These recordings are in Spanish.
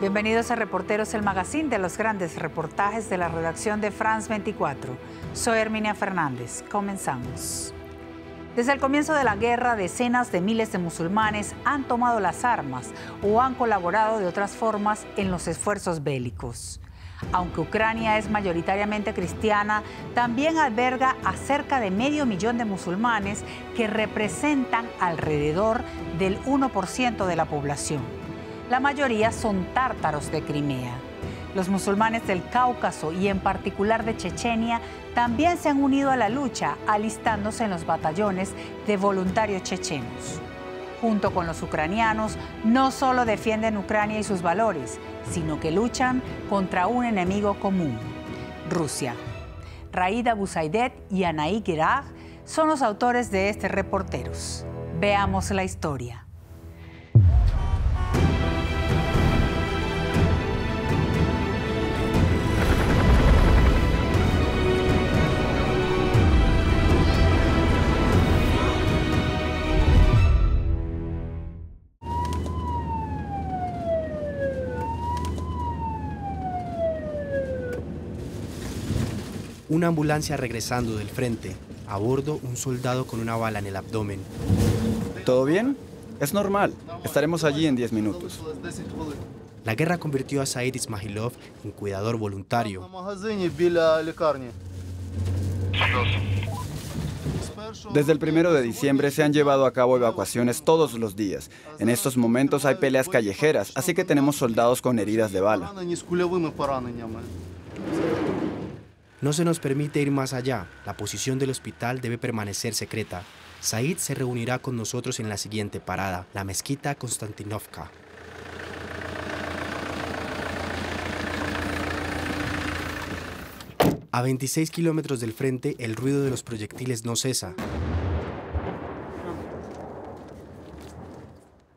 Bienvenidos a Reporteros, el magazine de los grandes reportajes de la redacción de France 24. Soy Herminia Fernández. Comenzamos. Desde el comienzo de la guerra, decenas de miles de musulmanes han tomado las armas o han colaborado de otras formas en los esfuerzos bélicos. Aunque Ucrania es mayoritariamente cristiana, también alberga a cerca de medio millón de musulmanes que representan alrededor del 1% de la población. La mayoría son tártaros de Crimea. Los musulmanes del Cáucaso y en particular de Chechenia también se han unido a la lucha, alistándose en los batallones de voluntarios chechenos. Junto con los ucranianos, no solo defienden Ucrania y sus valores, sino que luchan contra un enemigo común, Rusia. Raida Busaidet y Anaí Girag son los autores de este Reporteros. Veamos la historia. Una ambulancia regresando del frente. A bordo, un soldado con una bala en el abdomen. ¿Todo bien? Es normal. Estaremos allí en 10 minutos. La guerra convirtió a Said Ismailov en cuidador voluntario. Desde el primero de diciembre se han llevado a cabo evacuaciones todos los días. En estos momentos hay peleas callejeras, así que tenemos soldados con heridas de bala. No se nos permite ir más allá. La posición del hospital debe permanecer secreta. Said se reunirá con nosotros en la siguiente parada, la mezquita Konstantinovka. A 26 kilómetros del frente, el ruido de los proyectiles no cesa.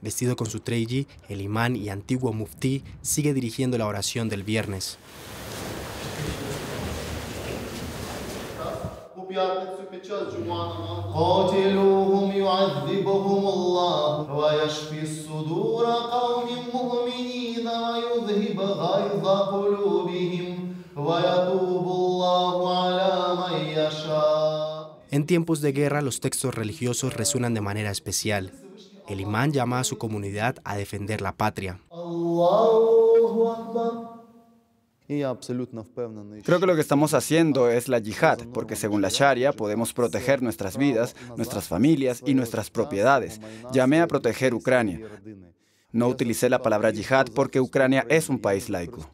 Vestido con su treiji, el imán y antiguo muftí sigue dirigiendo la oración del viernes. En tiempos de guerra los textos religiosos resuenan de manera especial. El imán llama a su comunidad a defender la patria. Creo que lo que estamos haciendo es la yihad, porque según la Sharia podemos proteger nuestras vidas, nuestras familias y nuestras propiedades. Llamé a proteger Ucrania. No utilicé la palabra yihad porque Ucrania es un país laico.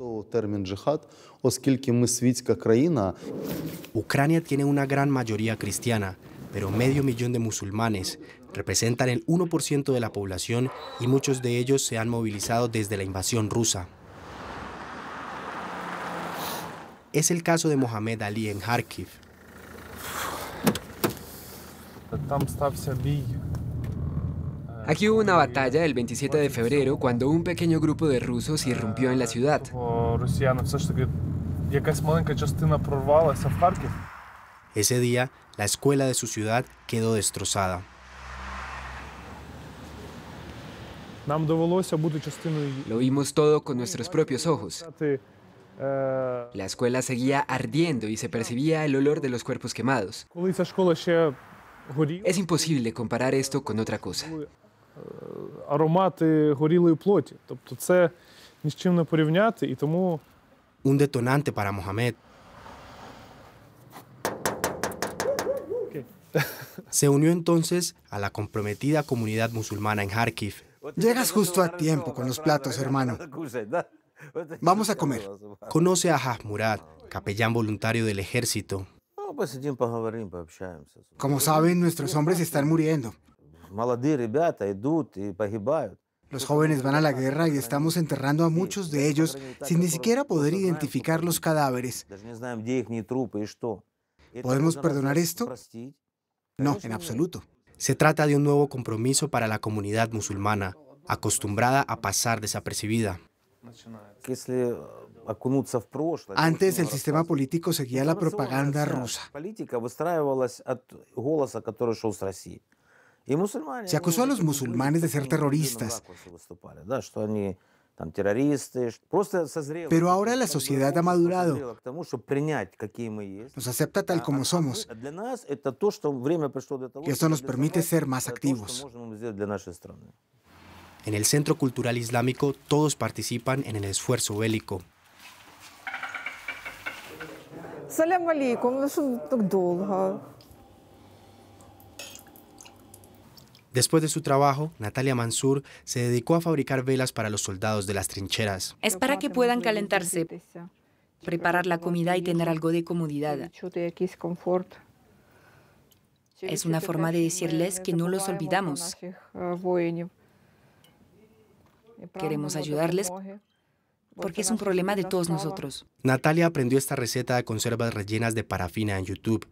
Ucrania tiene una gran mayoría cristiana, pero medio millón de musulmanes representan el 1% de la población y muchos de ellos se han movilizado desde la invasión rusa. Es el caso de Mohamed Ali en Kharkiv. Aquí hubo una batalla el 27 de febrero cuando un pequeño grupo de rusos irrumpió en la ciudad. Ese día, la escuela de su ciudad quedó destrozada. Lo vimos todo con nuestros propios ojos. La escuela seguía ardiendo y se percibía el olor de los cuerpos quemados. Es imposible comparar esto con otra cosa. Un detonante para Mohamed. Se unió entonces a la comprometida comunidad musulmana en Kharkiv. Llegas justo a tiempo con los platos, hermano. Vamos a comer. Conoce a Murad, capellán voluntario del ejército. Como saben, nuestros hombres están muriendo. Los jóvenes van a la guerra y estamos enterrando a muchos de ellos sin ni siquiera poder identificar los cadáveres. ¿Podemos perdonar esto? No, en absoluto. Se trata de un nuevo compromiso para la comunidad musulmana, acostumbrada a pasar desapercibida. Antes el sistema político seguía la propaganda rusa. Se acusó a los musulmanes de ser terroristas. Pero ahora la sociedad ha madurado. Nos acepta tal como somos. Y esto nos permite ser más activos. En el Centro Cultural Islámico todos participan en el esfuerzo bélico. Después de su trabajo, Natalia Mansur se dedicó a fabricar velas para los soldados de las trincheras. Es para que puedan calentarse, preparar la comida y tener algo de comodidad. Es una forma de decirles que no los olvidamos. Queremos ayudarles porque es un problema de todos nosotros. Natalia aprendió esta receta de conservas rellenas de parafina en YouTube.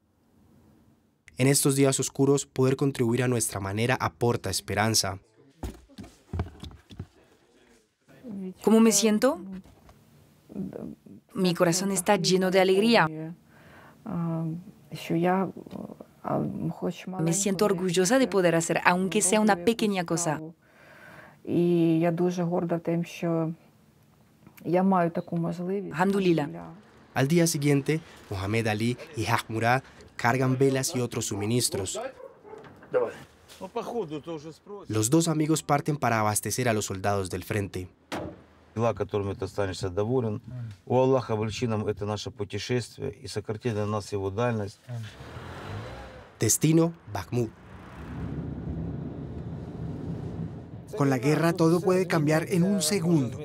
En estos días oscuros, poder contribuir a nuestra manera aporta esperanza. ¿Cómo me siento? Mi corazón está lleno de alegría. Me siento orgullosa de poder hacer, aunque sea una pequeña cosa. Alhamdulillah. Al día siguiente, Mohamed Ali y Hajmurad cargan velas y otros suministros. Los dos amigos parten para abastecer a los soldados del frente. Destino, Bakhmut. Con la guerra todo puede cambiar en un segundo.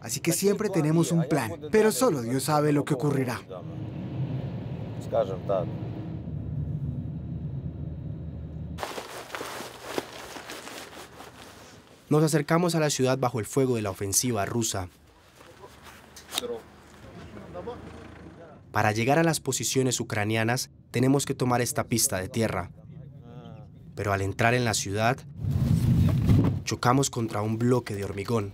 Así que siempre tenemos un plan, pero solo Dios sabe lo que ocurrirá. Nos acercamos a la ciudad bajo el fuego de la ofensiva rusa. Para llegar a las posiciones ucranianas tenemos que tomar esta pista de tierra. Pero al entrar en la ciudad, chocamos contra un bloque de hormigón.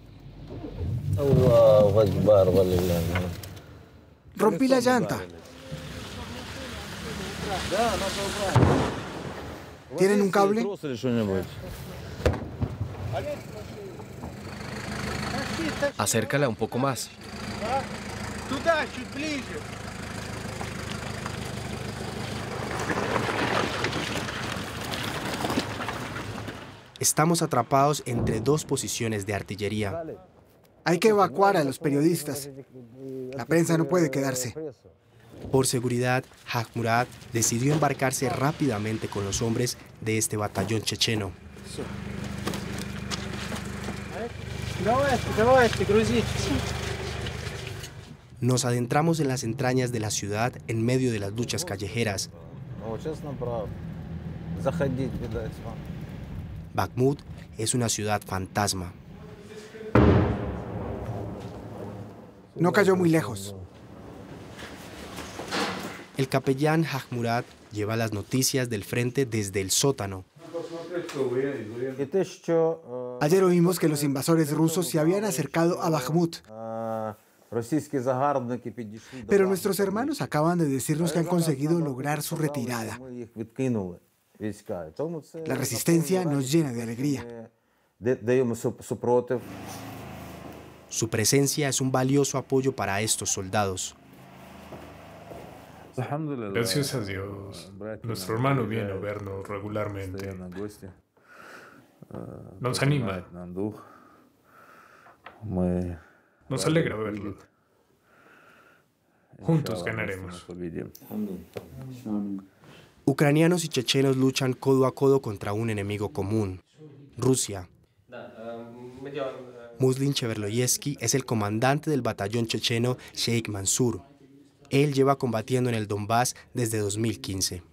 Rompí la llanta. ¿Tienen un cable? Acércala un poco más. Estamos atrapados entre dos posiciones de artillería. Hay que evacuar a los periodistas. La prensa no puede quedarse. Por seguridad, Hajmurad decidió embarcarse rápidamente con los hombres de este batallón checheno. Nos adentramos en las entrañas de la ciudad en medio de las luchas callejeras. Bakhmut es una ciudad fantasma. No cayó muy lejos. El capellán Hajmurad lleva las noticias del frente desde el sótano. Ayer oímos que los invasores rusos se habían acercado a Bakhmut. Pero nuestros hermanos acaban de decirnos que han conseguido lograr su retirada. La resistencia nos llena de alegría. Su presencia es un valioso apoyo para estos soldados. Gracias a Dios, nuestro hermano viene a vernos regularmente. Nos anima. Nos alegra verlo. Juntos ganaremos. Ucranianos y chechenos luchan codo a codo contra un enemigo común, Rusia. Muslin Cheverloyevsky es el comandante del batallón checheno Sheikh Mansur. Él lleva combatiendo en el Donbass desde 2015.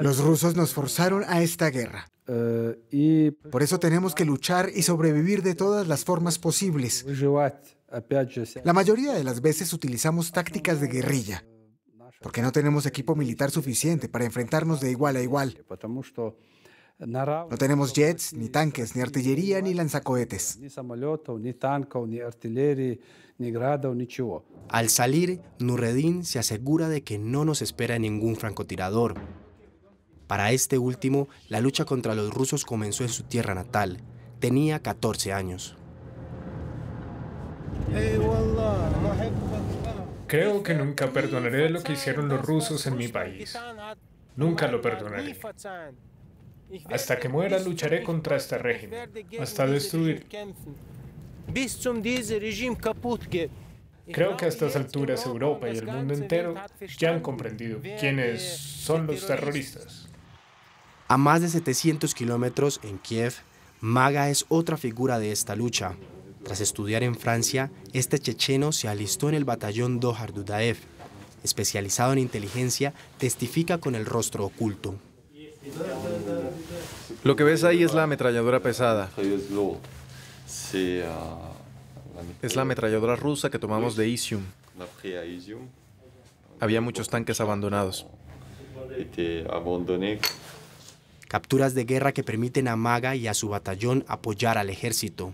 Los rusos nos forzaron a esta guerra. Por eso tenemos que luchar y sobrevivir de todas las formas posibles. La mayoría de las veces utilizamos tácticas de guerrilla porque no tenemos equipo militar suficiente para enfrentarnos de igual a igual. No tenemos jets, ni tanques, ni artillería, ni lanzacohetes. Al salir, Nureddin se asegura de que no nos espera ningún francotirador. Para este último, la lucha contra los rusos comenzó en su tierra natal. Tenía 14 años. Creo que nunca perdonaré lo que hicieron los rusos en mi país. Nunca lo perdonaré. Hasta que muera lucharé contra este régimen, hasta destruir. Creo que a estas alturas Europa y el mundo entero ya han comprendido quiénes son los terroristas. A más de 700 kilómetros en Kiev, Maga es otra figura de esta lucha. Tras estudiar en Francia, este checheno se alistó en el batallón Dohar Dudaev. Especializado en inteligencia, testifica con el rostro oculto. Lo que ves ahí es la ametralladora pesada. Es la ametralladora rusa que tomamos de Isium. Había muchos tanques abandonados. Capturas de guerra que permiten a Maga y a su batallón apoyar al ejército.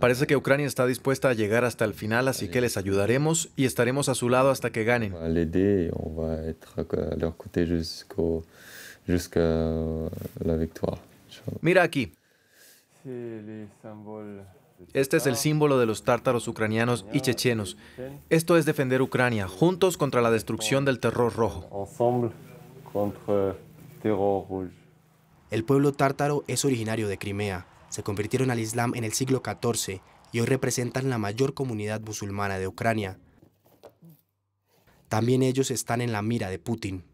Parece que Ucrania está dispuesta a llegar hasta el final, así que les ayudaremos y estaremos a su lado hasta que ganen. Mira aquí. Este es el símbolo de los tártaros ucranianos y chechenos. Esto es defender Ucrania, juntos contra la destrucción del terror rojo. El pueblo tártaro es originario de Crimea. Se convirtieron al Islam en el siglo XIV y hoy representan la mayor comunidad musulmana de Ucrania. También ellos están en la mira de Putin.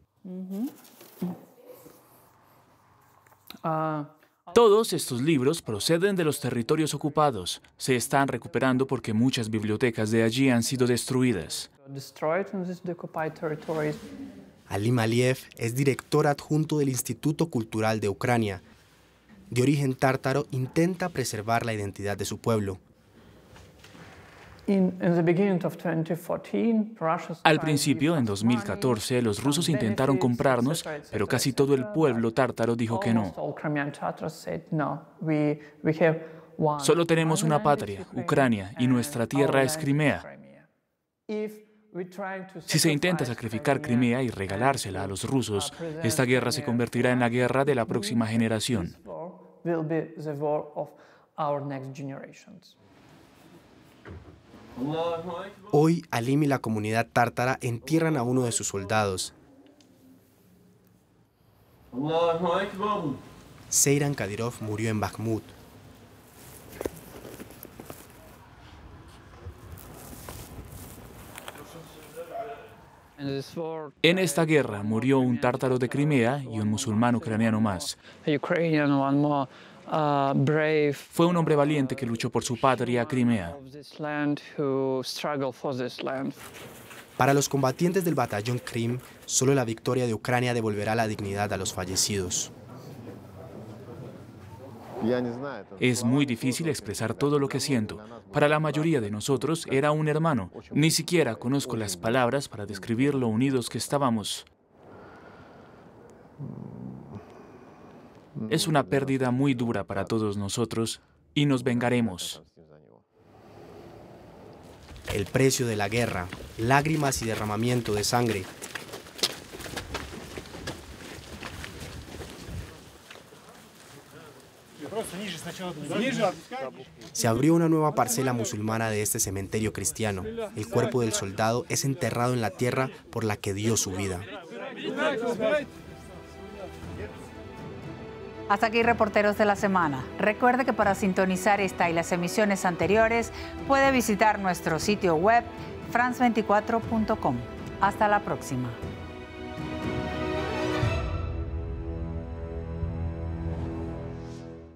Todos estos libros proceden de los territorios ocupados. Se están recuperando porque muchas bibliotecas de allí han sido destruidas. Ali Maliev es director adjunto del Instituto Cultural de Ucrania. De origen tártaro, intenta preservar la identidad de su pueblo. Al principio, en 2014, los rusos intentaron comprarnos, pero casi todo el pueblo tártaro dijo que no. Solo tenemos una patria, Ucrania, y nuestra tierra es Crimea. Si se intenta sacrificar Crimea y regalársela a los rusos, esta guerra se convertirá en la guerra de la próxima generación. Hoy Alim y la comunidad tártara entierran a uno de sus soldados. Seiran Kadyrov murió en Bakhmut. En esta guerra murió un tártaro de Crimea y un musulmán ucraniano más. Fue un hombre valiente que luchó por su patria, Crimea. Para los combatientes del batallón Krim, solo la victoria de Ucrania devolverá la dignidad a los fallecidos. Es muy difícil expresar todo lo que siento. Para la mayoría de nosotros era un hermano. Ni siquiera conozco las palabras para describir lo unidos que estábamos. Es una pérdida muy dura para todos nosotros y nos vengaremos. El precio de la guerra, lágrimas y derramamiento de sangre. Se abrió una nueva parcela musulmana de este cementerio cristiano. El cuerpo del soldado es enterrado en la tierra por la que dio su vida. Hasta aquí Reporteros de la Semana. Recuerde que para sintonizar esta y las emisiones anteriores puede visitar nuestro sitio web france24.com. Hasta la próxima.